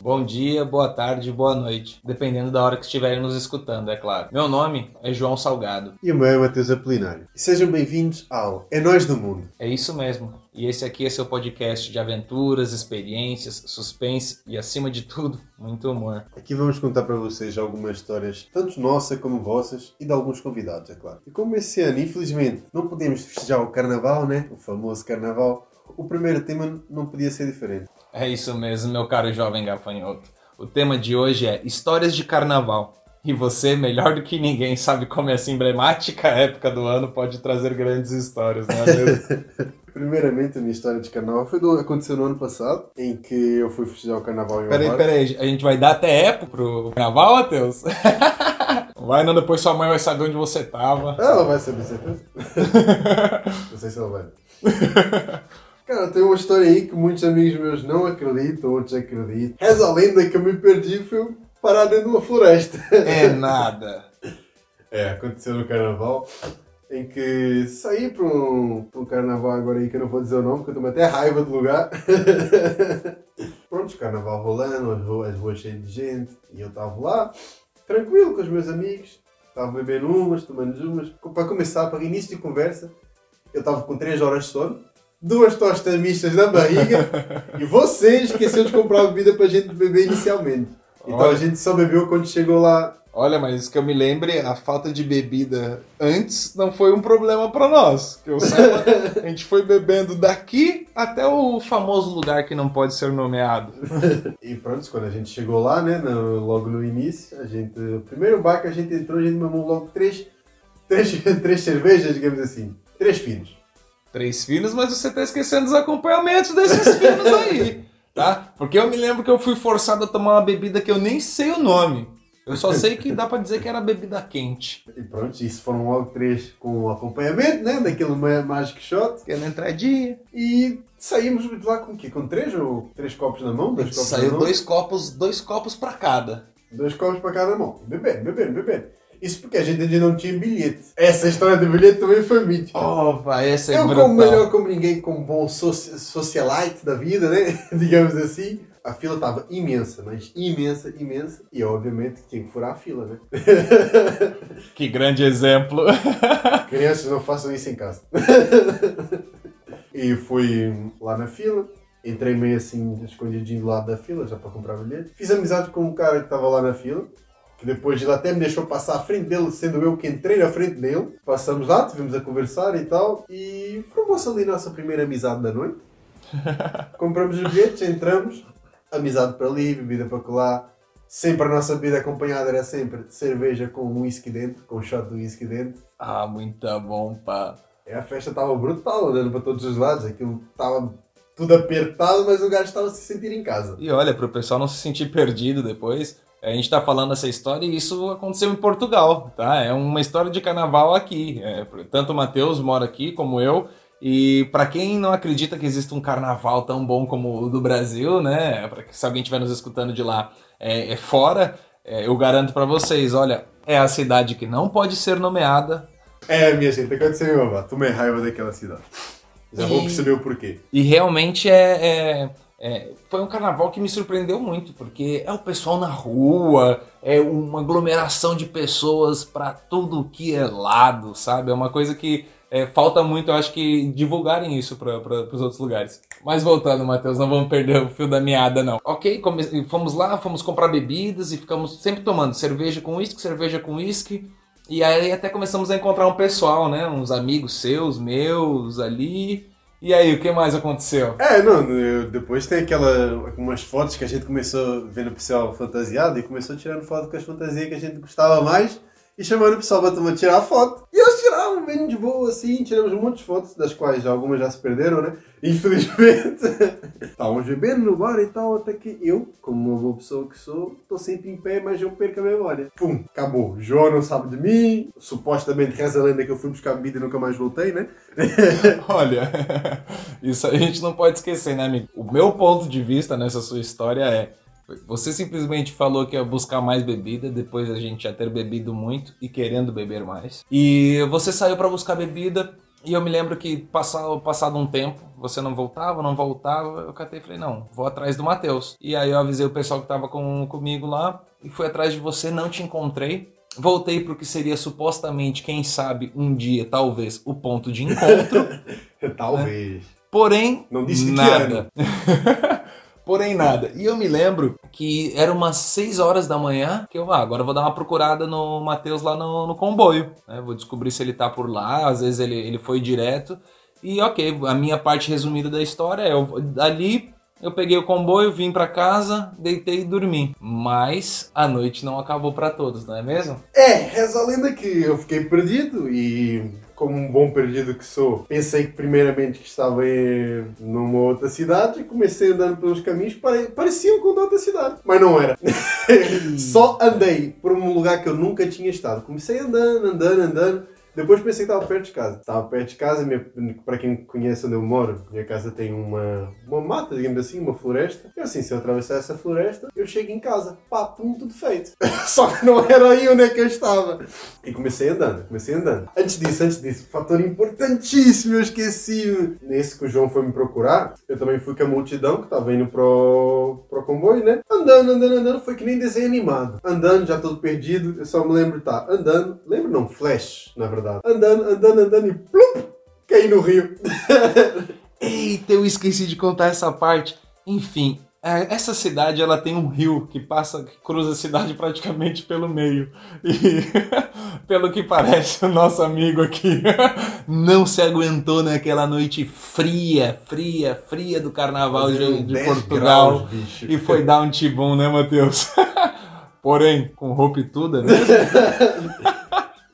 Bom dia, boa tarde, boa noite, dependendo da hora que estiverem nos escutando, é claro. Meu nome é João Salgado. E o meu é Matheus Apolinário. Sejam bem-vindos ao É Nós do Mundo. É isso mesmo. E esse aqui é seu podcast de aventuras, experiências, suspense e, acima de tudo, muito humor. Aqui vamos contar para vocês algumas histórias, tanto nossa como vossas, e de alguns convidados, é claro. E como esse ano, infelizmente, não podemos festejar o Carnaval, né? O famoso Carnaval, o primeiro tema não podia ser diferente. É isso mesmo, meu caro jovem gafanhoto. O tema de hoje é Histórias de Carnaval. E você, melhor do que ninguém, sabe como essa emblemática época do ano pode trazer grandes histórias, não é mesmo? Primeiramente, a minha história de carnaval foi do, aconteceu no ano passado, em que eu fui festejar o carnaval em Peraí, peraí, a gente vai dar até época pro carnaval, Matheus? Vai, não, depois sua mãe vai saber onde você tava. Ela vai saber, certeza. não sei se ela vai. Cara, tem uma história aí que muitos amigos meus não acreditam, outros acreditam. Reza a lenda que eu me perdi fui parar dentro de uma floresta. É nada. É, aconteceu no carnaval, em que saí para um, para um carnaval agora aí que eu não vou dizer o nome, porque eu estou até raiva do lugar. Pronto, carnaval rolando, as ruas, as ruas cheias de gente, e eu estava lá, tranquilo com os meus amigos, estava bebendo umas, tomando umas. Para começar, para início de conversa, eu estava com 3 horas de sono, duas tostas mistas na barriga, e você esqueceu de comprar bebida para a gente beber inicialmente. Então Olha. a gente só bebeu quando chegou lá Olha, mas que eu me lembre, a falta de bebida antes não foi um problema pra nós. Que eu saiba, a gente foi bebendo daqui até o famoso lugar que não pode ser nomeado. E pronto, quando a gente chegou lá, né, no- logo no início, a gente, o primeiro bar que a gente entrou, a gente mamou logo três, três, três cervejas, digamos assim, três finos. Três filhos, mas você tá esquecendo os acompanhamentos desses filhos aí, tá? Porque eu me lembro que eu fui forçado a tomar uma bebida que eu nem sei o nome. Eu só sei que dá pra dizer que era bebida quente. E pronto, isso foram logo três com acompanhamento, né, daquele ma- Magic Shot. Que é na entradinha. E saímos de lá com o quê? Com três ou três copos na mão? Dois copos na Saiu mão? dois copos, dois copos pra cada. Dois copos para cada mão. Bebendo, bebendo, bebendo. Isso porque a gente ainda não tinha bilhete. Essa história do bilhete também foi mítica. Oh, vai, essa é eu, brutal. como melhor como ninguém, como bom soci- socialite da vida, né? Digamos assim. A fila estava imensa, mas imensa, imensa. E obviamente tinha que furar a fila, né? Que grande exemplo. Crianças não façam isso em casa. e fui lá na fila. Entrei meio assim, escondidinho do lado da fila, já para comprar bilhete. Fiz amizade com um cara que estava lá na fila. Que depois ele até me deixou passar à frente dele, sendo eu que entrei na frente dele. Passamos lá, tivemos a conversar e tal. E formou-se ali a nossa primeira amizade da noite. Compramos os bilhetes, entramos. Amizade para ali, bebida para colar. Sempre a nossa bebida acompanhada era sempre cerveja com um whisky dentro, com um shot de whisky dentro. Ah, muito bom, pá. E a festa estava brutal, olhando para todos os lados. Aquilo estava tudo apertado, mas o gajo estava a se sentir em casa. E olha, pro pessoal não se sentir perdido depois, a gente tá falando essa história e isso aconteceu em Portugal, tá? É uma história de carnaval aqui. É, tanto o Matheus mora aqui como eu. E pra quem não acredita que existe um carnaval tão bom como o do Brasil, né? Pra que, se alguém estiver nos escutando de lá é, é fora, é, eu garanto pra vocês, olha, é a cidade que não pode ser nomeada, É, minha gente, aconteceu avó. Tomei raiva daquela cidade. Já vou E- perceber o porquê. E realmente é, é- é- foi um carnaval que me surpreendeu muito, porque é o pessoal na rua, é uma aglomeração de pessoas pra tudo que é lado, sabe? É uma coisa que é, falta muito, eu acho que divulgarem isso para os outros lugares. Mas voltando, Matheus, não vamos perder o fio da meada, não. Ok, come- fomos lá, fomos comprar bebidas e ficamos sempre tomando cerveja com uísque, cerveja com uísque. E aí até começamos a encontrar um pessoal, né? Uns amigos seus, meus ali. E aí, o que mais aconteceu? É, não, eu- depois tem aquela, umas fotos que a gente começou vendo o pessoal fantasiado e começou tirando foto com as fantasias que a gente gostava mais e chamando o pessoal para tomar- tirar foto. E eles tiravam bem de boa, assim, tiramos um monte de fotos, das quais algumas já se perderam, né? Infelizmente. Estávamos bebendo no bar e tal, até que eu, como uma boa pessoa que sou, estou sempre em pé, mas eu perco a memória. Pum, acabou. João não sabe de mim, supostamente reza a lenda que eu fui buscar bebida e nunca mais voltei, né? Olha, isso a gente não pode esquecer, né, amigo? O meu ponto de vista nessa sua história é: você simplesmente falou que ia buscar mais bebida depois da gente já ter bebido muito e querendo beber mais. E você saiu pra buscar bebida E eu me lembro que passado, passado um tempo, você não voltava, não voltava, eu catei e falei, não, vou atrás do Matheus. E aí eu avisei o pessoal que tava com, comigo lá e fui atrás de você, não te encontrei. Voltei pro que seria supostamente, quem sabe, um dia, talvez, o ponto de encontro. Talvez. Porém, Não disse que nada. Porém, nada. E eu me lembro que era umas 6 horas da manhã que eu, ah, agora eu vou dar uma procurada no Matheus lá no, no comboio. né? Vou descobrir se ele tá por lá, às vezes ele, ele foi direto. E ok, a minha parte resumida da história é: eu, dali eu peguei o comboio, vim pra casa, deitei e dormi. Mas a noite não acabou pra todos, não é mesmo? É, reza a lenda que eu fiquei perdido e, como um bom perdido que sou, pensei que primeiramente que estava em, numa outra cidade e comecei andando pelos caminhos que pare, pareciam com outra cidade. Mas não era. Só andei por um lugar que eu nunca tinha estado. Comecei andando, andando, andando. Depois pensei que estava perto de casa. Estava perto de casa, minha, para quem conhece onde eu moro, minha casa tem uma, uma mata, digamos assim, uma floresta. E assim, se eu atravessar essa floresta, eu chego em casa. Pá, pum, tudo feito. Só que não era aí onde é que eu estava. E comecei andando, comecei andando. Antes disso, antes disso, fator importantíssimo, eu esqueci. Nesse que o João foi me procurar, eu também fui com a multidão que estava indo pro, pro comboio, né? Andando, andando, andando, foi que nem desenho animado. Andando, já todo perdido, eu só me lembro, tá, andando, lembro não, flash, na verdade. Andando, andando, andando e plum, caí no rio. Eita, eu esqueci de contar essa parte. Enfim, é, essa cidade ela tem um rio que passa, que cruza a cidade praticamente pelo meio. E pelo que parece, o nosso amigo aqui não se aguentou naquela noite fria, fria, fria do carnaval de, de 10 Portugal graus, e foi dar um tibum, né, Matheus? Porém, com roupa e tudo, né?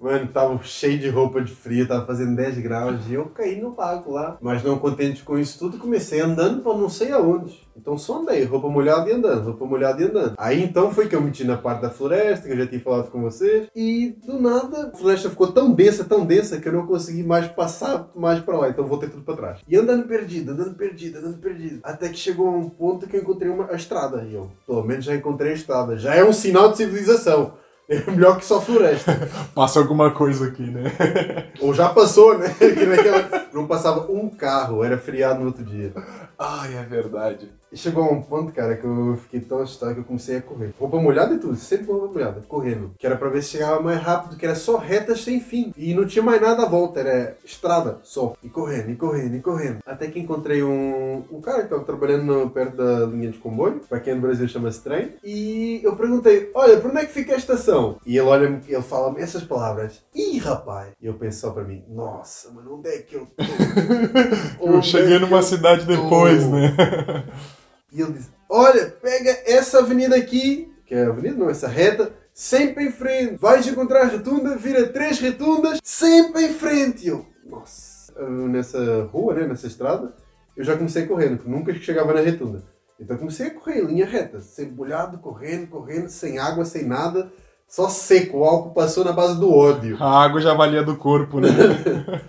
Mano, tava cheio de roupa de frio, tava fazendo 10 graus e eu caí no lago lá. Mas não contente com isso tudo, comecei andando pra não sei aonde. Então só andei, roupa molhada e andando, roupa molhada e andando. Aí então foi que eu meti na parte da floresta, que eu já tinha falado com vocês. E do nada, a floresta ficou tão densa, tão densa, que eu não consegui mais passar mais pra lá. Então voltei tudo pra trás. E andando perdido, andando perdido, andando perdido. Até que chegou a um ponto que eu encontrei uma, a estrada. E eu, pelo menos já encontrei a estrada. Já é um sinal de civilização. É melhor que só floresta. Passa alguma coisa aqui, né? Ou já passou, né? Que naquela... Não passava um carro, era feriado no outro dia. Ai, é verdade. E chegou a um ponto, cara, que eu fiquei tão assustado que eu comecei a correr. Roupa molhada e tudo, sempre roupa molhada, correndo. Que era pra ver se chegava mais rápido, que era só retas sem fim. E não tinha mais nada à volta, era estrada só. E correndo, e correndo, e correndo. Até que encontrei um, um cara que tava trabalhando no- perto da linha de comboio, pra quem no Brasil chama-se trem. E eu perguntei, olha, por onde é que fica a estação? E ele olha ele fala essas palavras. Ih, rapaz! E eu penso só pra mim, nossa, mano, onde é que eu tô? Eu cheguei é numa eu cidade depois, tô? né? E ele diz: Olha, pega essa avenida aqui, que é a avenida, não, essa reta, sempre em frente. Vais encontrar a retunda, vira três retundas, sempre em frente. E eu, nossa, nessa rua, né, nessa estrada, eu já comecei correndo, porque nunca chegava na retunda. Então comecei a correr em linha reta, sempre molhado, correndo, correndo, sem água, sem nada, só seco. O álcool passou na base do ódio. A água já valia do corpo, né?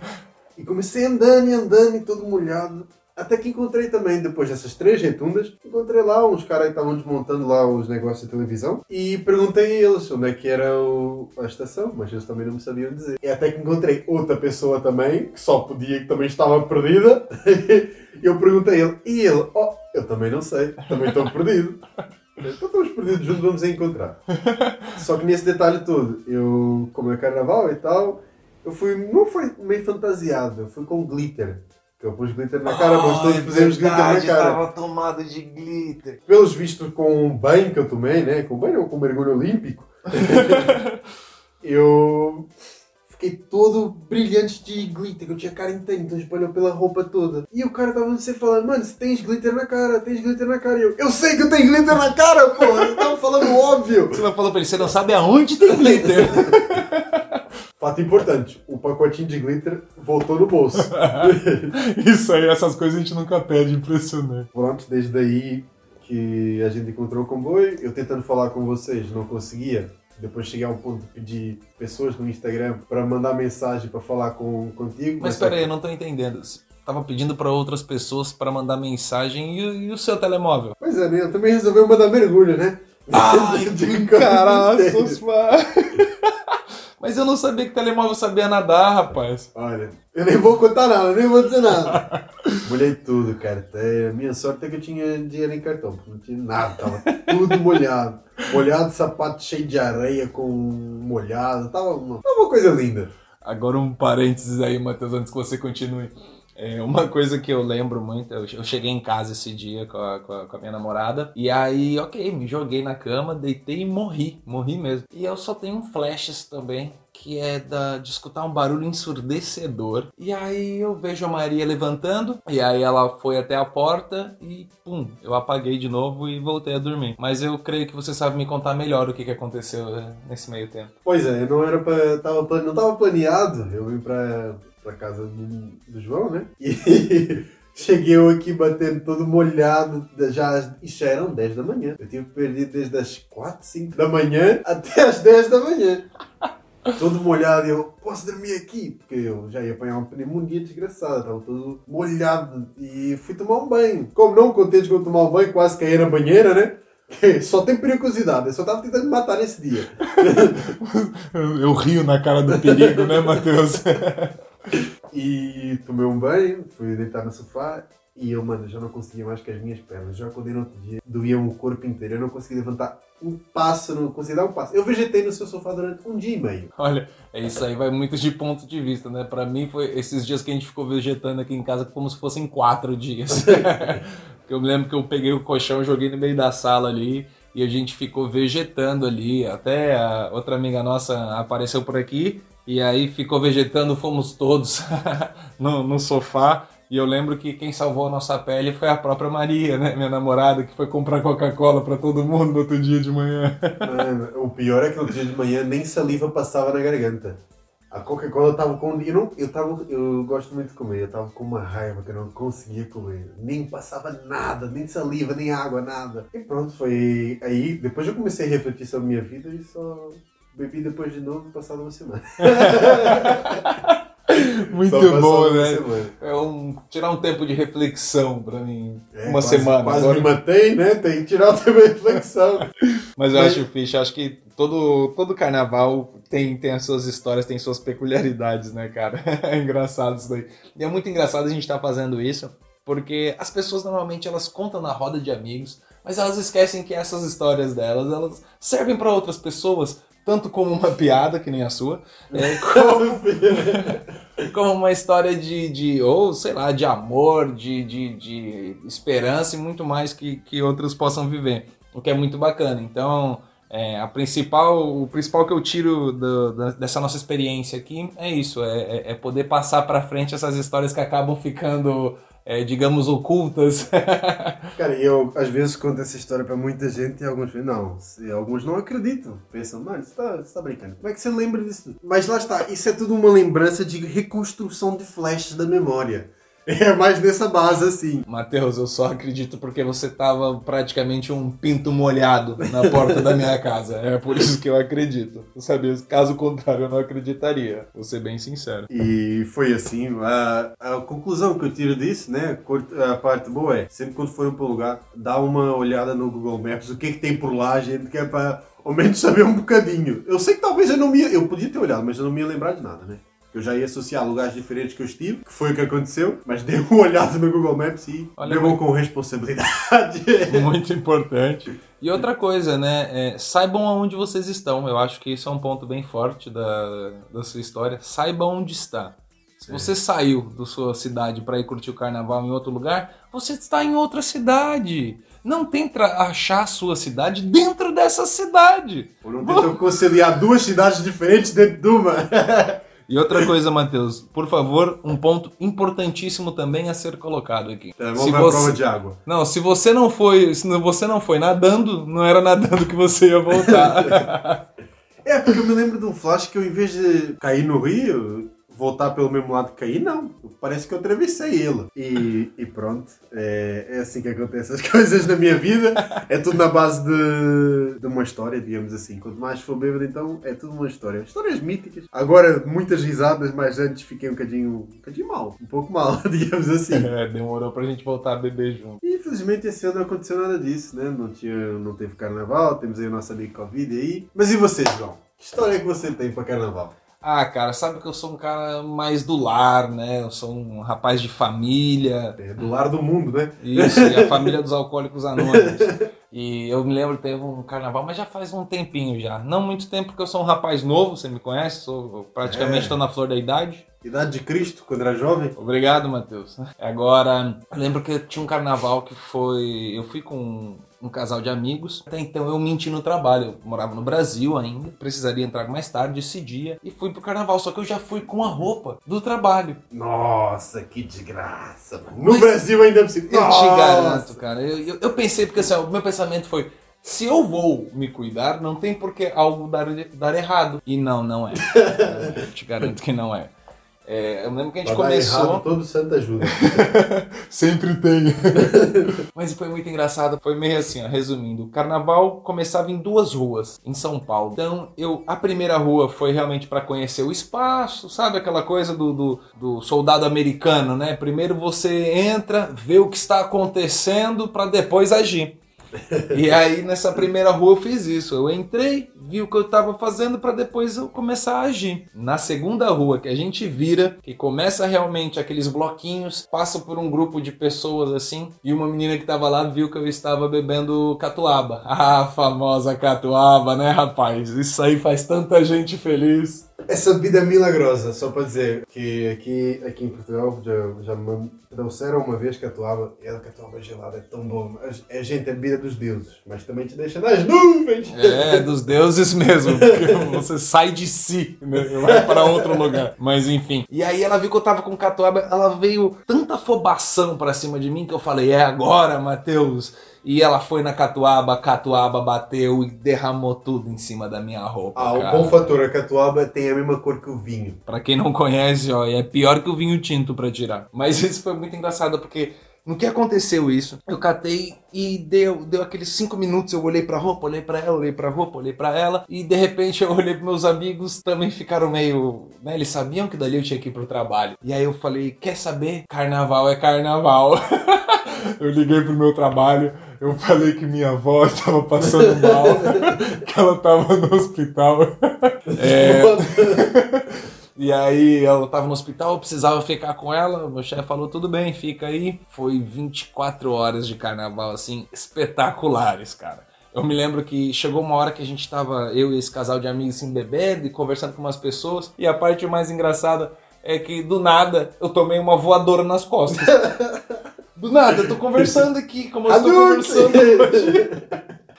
E comecei andando e andando e todo molhado. Até que encontrei também, depois dessas três retundas, encontrei lá uns caras que estavam desmontando lá os negócios de televisão e perguntei a eles onde é que era o- a estação, mas eles também não me sabiam dizer. E até que encontrei outra pessoa também, que só podia, que também estava perdida, e eu perguntei a ele, e ele, oh, eu também não sei, também estou perdido. Então estamos perdidos juntos, vamos encontrar. Só que nesse detalhe todo, eu, como é carnaval e tal, eu fui, não foi meio fantasiado, eu fui com glitter. Que eu pus glitter na cara, mas todos pusemos glitter na cara. Tava tomado de glitter. Pelos vistos, com o banho que eu tomei, né? Com banho ou com mergulho olímpico, eu fiquei todo brilhante de glitter, que eu tinha cara inteira, então espalhou pela roupa toda. E o cara tava sempre falando, mano, você tens glitter na cara, tens glitter na cara. E eu, eu sei que eu tenho glitter na cara, porra! Eu tava falando óbvio! Você não falou pra ele, você não sabe aonde tem glitter. Fato importante, o pacotinho de glitter voltou no bolso. Isso aí, essas coisas a gente nunca pede, impressionante. Pronto, desde aí que a gente encontrou o comboio, eu tentando falar com vocês, não conseguia. Depois cheguei ao ponto de pedir pessoas no Instagram para mandar mensagem para falar com, contigo. Mas pera aí, eu não tô entendendo. Você tava pedindo pra outras pessoas pra mandar mensagem e, o- e o seu telemóvel? Pois é, né? Eu também resolvi mandar mergulho, né? Ai, De caraças, inteiro. mano. Mas eu não sabia que telemóvel sabia nadar, rapaz. Olha, eu nem vou contar nada, nem vou dizer nada. Molhei tudo, carteira. Minha sorte é que eu tinha dinheiro em cartão, porque não tinha nada, tava tudo molhado. Molhado, sapato cheio de areia com molhado, tava uma, tava uma coisa linda. Agora um parênteses aí, Matheus, antes que você continue. É, uma coisa que eu lembro muito, eu, eu cheguei em casa esse dia com a, com, a, com a, minha namorada, e aí, ok, me joguei na cama, deitei e morri, morri mesmo. E eu só tenho flashes também, que é da, de escutar um barulho ensurdecedor. E aí eu vejo a Maria levantando, e aí ela foi até a porta e pum, eu apaguei de novo e voltei a dormir. Mas eu creio que você sabe me contar melhor o que, que aconteceu é, nesse meio tempo. Pois é, não era para tava, não tava planeado, eu vim pra pra casa do, do João, né? E cheguei eu aqui batendo todo molhado, já, isso já eram 10 da manhã. Eu tive perdido desde as 4, 5 da manhã até as 10 da manhã. todo molhado, eu posso dormir aqui, porque eu já ia apanhar uma pneumonia desgraçada, estava todo molhado e fui tomar um banho. Como não contente com tomar um banho, quase caí na banheira, né? Só tem perigosidade, eu só tava tentando me matar nesse dia. eu rio na cara do perigo, né, Matheus? E tomei um banho, fui deitar no sofá e eu, mano, já não conseguia mais com as minhas pernas. Já acordei no outro dia, doía o corpo inteiro. Eu não conseguia levantar um passo, não conseguia dar um passo. Eu vegetei no seu sofá durante um dia e meio. Olha, é isso aí vai muito de ponto de vista, né? Pra mim, foi esses dias que a gente ficou vegetando aqui em casa como se fossem quatro dias. eu me lembro que eu peguei o colchão, joguei no meio da sala ali e a gente ficou vegetando ali. Até a outra amiga nossa apareceu por aqui e aí ficou vegetando, fomos todos no, no sofá. E eu lembro que quem salvou a nossa pele foi a própria Maria, né? Minha namorada, que foi comprar Coca-Cola para todo mundo no outro dia de manhã. Mano, o pior é que no dia de manhã nem saliva passava na garganta. A Coca-Cola eu tava com. Eu, não, eu, tava, eu gosto muito de comer, eu tava com uma raiva que eu não conseguia comer. Nem passava nada, nem saliva, nem água, nada. E pronto, foi aí. Depois eu comecei a refletir sobre a minha vida e só Bebi depois de novo, passado uma semana. Muito bom, né? É um, tirar um tempo de reflexão pra mim. É, uma quase, semana. Quase Agora... me matei, né? Tem que tirar o tempo de reflexão. Mas eu Mas... acho, Ficha, acho que todo, todo carnaval tem, tem as suas histórias, tem suas peculiaridades, né, cara? É engraçado isso daí. E é muito engraçado a gente estar tá fazendo isso, porque as pessoas normalmente elas contam na roda de amigos, mas elas esquecem que essas histórias delas, elas servem para outras pessoas tanto como uma piada, que nem a sua, é, como, como, uma história de, de, ou sei lá, de amor, de, de, de esperança e muito mais que, que outros possam viver, o que é muito bacana. Então, é, a principal, o principal que eu tiro do, dessa nossa experiência aqui é isso, é, é, é poder passar para frente essas histórias que acabam ficando é, digamos, ocultas. Cara, eu às vezes conto essa história para muita gente e alguns não, alguns não acreditam. Pensam, mano, você está tá brincando. Como é que você lembra disso? Mas lá está, isso é tudo uma lembrança de reconstrução de flashes da memória. É mais nessa base assim. Matheus, eu só acredito porque você tava praticamente um pinto molhado na porta da minha casa. É por isso que eu acredito. Eu sabia, caso contrário, eu não acreditaria. Vou ser bem sincero. E foi assim. A, a conclusão que eu tiro disso, né? A parte boa é: sempre quando forem para o lugar, dá uma olhada no Google Maps, o que é que tem por lá, gente, que é para ao menos saber um bocadinho. Eu sei que talvez eu não me. Eu podia ter olhado, mas eu não me ia lembrar de nada, né? Eu já ia associar lugares diferentes que eu estive, que foi o que aconteceu, mas dei uma olhada no Google Maps e levou com responsabilidade. Muito importante. E outra coisa, né? É, saibam aonde vocês estão. Eu acho que isso é um ponto bem forte da, da sua história. Saiba onde está. Se você saiu da sua cidade para ir curtir o carnaval em outro lugar, você está em outra cidade. Não tenta achar a sua cidade dentro dessa cidade. Ou não tenta conciliar duas cidades diferentes dentro de uma. E outra coisa, Matheus, por favor, um ponto importantíssimo também a ser colocado aqui. É, vamos se ver você... a prova de água. Não, se você não foi, se você não foi nadando, não era nadando que você ia voltar. é, porque eu me lembro de um flash que eu, em vez de cair no rio, voltar pelo mesmo lado que cair, não. Parece que eu atravessei ele. E, e pronto, é, é, assim que acontecem as coisas na minha vida. É tudo na base de, de uma história, digamos assim. Quanto mais for bêbado, então é tudo uma história. Histórias míticas. Agora, muitas risadas, mas antes fiquei um bocadinho, um bocadinho mal. Um pouco mal, digamos assim. É, demorou pra gente voltar a beber junto. E infelizmente esse ano não aconteceu nada disso, né? Não, tinha, não teve carnaval, temos aí o nosso amigo Covid aí. Mas e vocês, João? Que história é que você tem para carnaval? Ah, cara, sabe que eu sou um cara mais do lar, né? Eu sou um rapaz de família. É do lar do mundo, né? Isso, e a família dos alcoólicos anônimos. E eu me lembro, teve um carnaval, mas já faz um tempinho já. Não muito tempo, porque eu sou um rapaz novo, você me conhece, sou praticamente estou É. na flor da idade. Idade de Cristo, quando era jovem? Obrigado, Matheus. Agora, eu lembro que tinha um carnaval que foi. Eu fui com um casal de amigos. Até então eu menti no trabalho. Eu morava no Brasil ainda. Precisaria entrar mais tarde esse dia. E fui pro carnaval. Só que eu já fui com a roupa do trabalho. Nossa, que desgraça, mano. No Brasil ainda é possível. Eu te Nossa! garanto, cara. Eu, eu, eu pensei, porque assim, o meu pensamento foi. Se eu vou me cuidar, não tem por que algo dar, dar errado. E não, não é. Eu te garanto que não é. É, eu lembro que a gente dar começou. errado, todo santo ajuda. Sempre tem. Mas foi muito engraçado. Foi meio assim, ó, resumindo. O carnaval começava em duas ruas em São Paulo. Então, eu a primeira rua foi realmente para conhecer o espaço, sabe aquela coisa do, do, do soldado americano, né? Primeiro você entra, vê o que está acontecendo para depois agir. E aí nessa primeira rua eu fiz isso. Eu entrei, vi o que eu estava fazendo para depois eu começar a agir. Na segunda rua que a gente vira, que começa realmente aqueles bloquinhos, passa por um grupo de pessoas assim, e uma menina que estava lá viu que eu estava bebendo catuaba. Ah, famosa catuaba, né, rapaz? Isso aí faz tanta gente feliz. Essa bebida milagrosa, só para dizer que aqui, aqui em Portugal já, já me trouxeram uma vez catuaba e a catuaba gelada é tão bom. A gente é bebida dos deuses, mas também te deixa nas nuvens. É, dos deuses mesmo. Porque você sai de si, né? vai para outro lugar. Mas enfim. E aí ela viu que eu tava com catuaba, ela veio tanta afobação pra cima de mim que eu falei: é agora, Matheus. E ela foi na catuaba, a catuaba bateu e derramou tudo em cima da minha roupa. Ah, o cara. bom fator, a catuaba tem a mesma cor que o vinho. Pra quem não conhece, ó, é pior que o vinho tinto pra tirar. Mas isso foi muito engraçado porque no que aconteceu isso, eu catei e deu, deu aqueles cinco minutos, eu olhei pra roupa, olhei pra ela, olhei pra roupa, olhei pra ela e de repente eu olhei pros meus amigos, também ficaram meio, né, eles sabiam que dali eu tinha que ir pro trabalho. E aí eu falei, quer saber? Carnaval é carnaval. eu liguei pro meu trabalho, eu falei que minha avó estava passando mal, que ela tava no hospital. É, e aí ela tava no hospital, eu precisava ficar com ela. Meu chefe falou: tudo bem, fica aí. Foi 24 horas de carnaval, assim, espetaculares, cara. Eu me lembro que chegou uma hora que a gente tava, eu e esse casal de amigos, assim, bebendo e conversando com umas pessoas. E a parte mais engraçada é que do nada eu tomei uma voadora nas costas. Do nada, eu tô conversando aqui, como eu estou conversando hoje.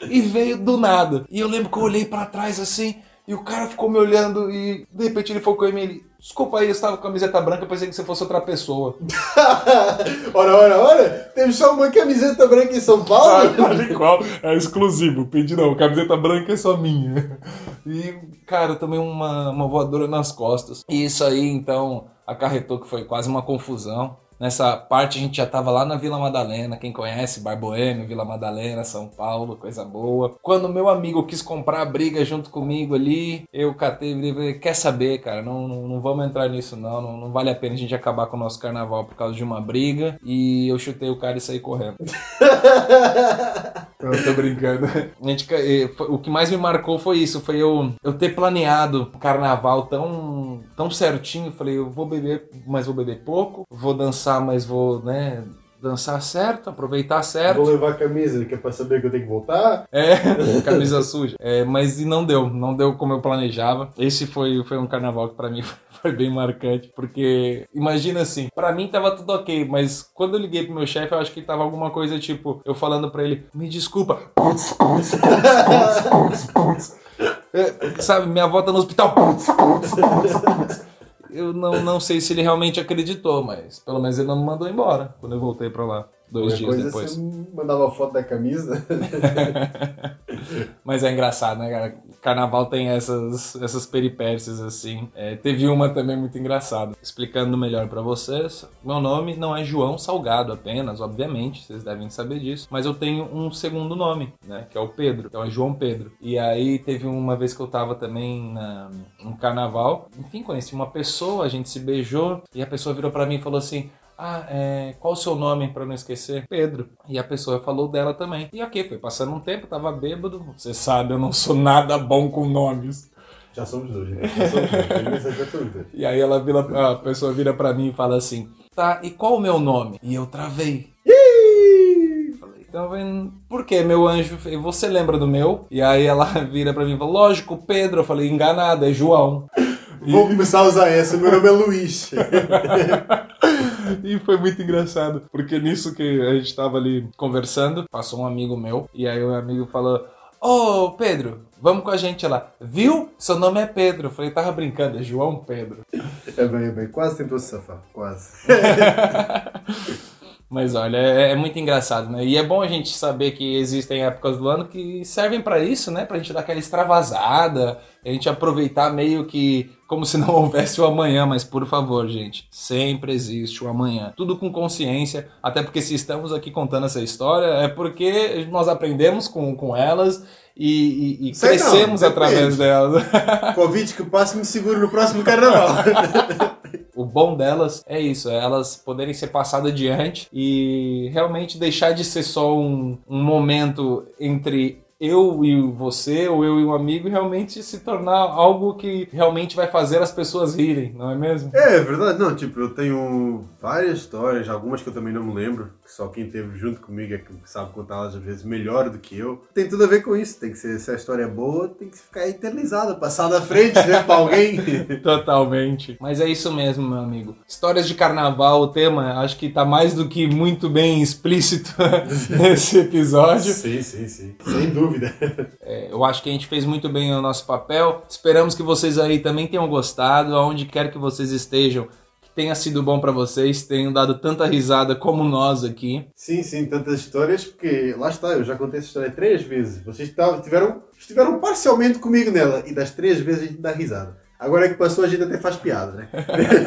E veio do nada. E eu lembro que eu olhei pra trás assim, e o cara ficou me olhando e de repente ele focou em mim ele. Desculpa aí, eu estava com camiseta branca, pensei que você fosse outra pessoa. ora, ora, ora, temos só uma camiseta branca em São Paulo? Tal e qual, é exclusivo. Pedi não, camiseta branca é só minha. E, cara, tomei uma, uma voadora nas costas. E isso aí, então, acarretou que foi quase uma confusão. Nessa parte a gente já tava lá na Vila Madalena, quem conhece, Bar Boêmio, Vila Madalena, São Paulo, coisa boa. Quando meu amigo quis comprar a briga junto comigo ali, eu catei e falei, quer saber, cara, não, não, não vamos entrar nisso não, não, não vale a pena a gente acabar com o nosso carnaval por causa de uma briga. E eu chutei o cara e saí correndo. Eu tô brincando. A gente, eh, o que mais me marcou foi isso, foi eu, eu ter planeado o carnaval tão, tão certinho. Falei, eu vou beber, mas vou beber pouco. Vou dançar, mas vou, né, dançar certo, aproveitar certo. Vou levar a camisa, que é para saber que eu tenho que voltar. É, camisa suja. É, mas e não deu, não deu como eu planejava. Esse foi, foi um carnaval que pra mim foi bem marcante, porque imagina assim, pra mim tava tudo ok, mas quando eu liguei pro meu chefe, eu acho que tava alguma coisa tipo, eu falando pra ele, me desculpa. É, sabe, minha avó tá no hospital. Eu não, não sei se ele realmente acreditou, mas pelo menos ele não me mandou embora quando eu voltei pra lá, dois Qualquer dias coisa, depois. Você mandava foto da camisa. Mas é engraçado, né, cara? Carnaval tem essas, essas peripécias, assim. É, teve uma também muito engraçada. Explicando melhor pra vocês, meu nome não é João Salgado apenas, obviamente, vocês devem saber disso. Mas eu tenho um segundo nome, né? Que é o Pedro, então é João Pedro. E aí teve uma vez que eu tava também na, no carnaval. Enfim, conheci uma pessoa, a gente se beijou, e a pessoa virou pra mim e falou assim. Ah, é, qual o seu nome pra não esquecer? Pedro. E a pessoa falou dela também. E ok, foi passando um tempo, tava bêbado. Você sabe, eu não sou nada bom com nomes. Já somos dois, né? Já somos dois. E aí ela vira, a pessoa vira pra mim e fala assim: Tá, e qual o meu nome? E eu travei. Falei, então, vem- por que, meu anjo? E você lembra do meu? E aí ela vira pra mim e fala: Lógico, Pedro. Eu falei: Enganado, é João. Vou começar a usar essa. Meu nome é Luiz. E foi muito engraçado, porque nisso que a gente tava ali conversando, passou um amigo meu, e aí o amigo falou: Ô Pedro, vamos com a gente lá. Viu? Seu nome é Pedro. Eu falei: Tava brincando, é João Pedro. É bem, é bem. Quase tentou se safar. Quase. Mas olha, é, é muito engraçado, né? E é bom a gente saber que existem épocas do ano que servem pra isso, né? Pra gente dar aquela extravasada, a gente aproveitar meio que como se não houvesse o amanhã, mas por favor, gente, sempre existe o amanhã. Tudo com consciência, até porque se estamos aqui contando essa história é porque nós aprendemos com, com elas e, e- e não, crescemos depende. através delas. Convite que passe me seguro no próximo carnaval. O bom delas é isso, é elas poderem ser passadas adiante e realmente deixar de ser só um, um momento entre eu e você, ou eu e um amigo, realmente se tornar algo que realmente vai fazer as pessoas rirem, não é mesmo? É, é verdade, não, tipo, eu tenho várias histórias, algumas que eu também não me lembro, que só quem esteve junto comigo é que sabe contá-las às vezes melhor do que eu. Tem tudo a ver com isso, tem que ser, se a história é boa, tem que ficar eternizada, passada à frente, né, pra alguém. Totalmente. Mas é isso mesmo, meu amigo. Histórias de carnaval, o tema, acho que tá mais do que muito bem explícito nesse episódio. sim, sim, sim, sem dúvida. É, eu acho que a gente fez muito bem o nosso papel. Esperamos que vocês aí também tenham gostado, aonde quer que vocês estejam, que tenha sido bom pra vocês, tenham dado tanta risada como nós aqui. Sim, sim, tantas histórias, porque lá está, eu já contei essa história três vezes. Vocês tavam- tiveram, estiveram parcialmente comigo nela, e das três vezes a gente dá risada. Agora é que passou, a gente até faz piada, né?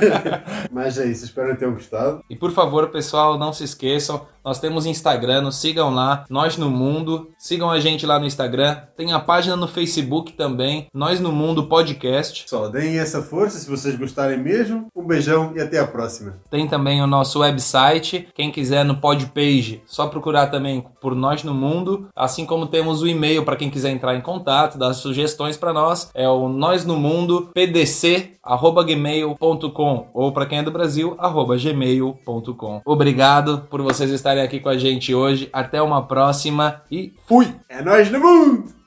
Mas é isso, espero que tenham gostado. E por favor, pessoal, não se esqueçam, nós temos Instagram, nos sigam lá, Nós no Mundo. Sigam a gente lá no Instagram. Tem a página no Facebook também, Nós no Mundo Podcast. Pessoal, deem essa força se vocês gostarem mesmo. Um beijão e até a próxima. Tem também o nosso website, quem quiser no Podpage, só procurar também por Nós no Mundo, assim como temos o e-mail para quem quiser entrar em contato, dar sugestões para nós, é o nós no mundo pdc@gmail.com ou para quem é do Brasil, gmail.com. Obrigado por vocês estarem aqui com a gente hoje. Até uma próxima e fui. É nós no mundo!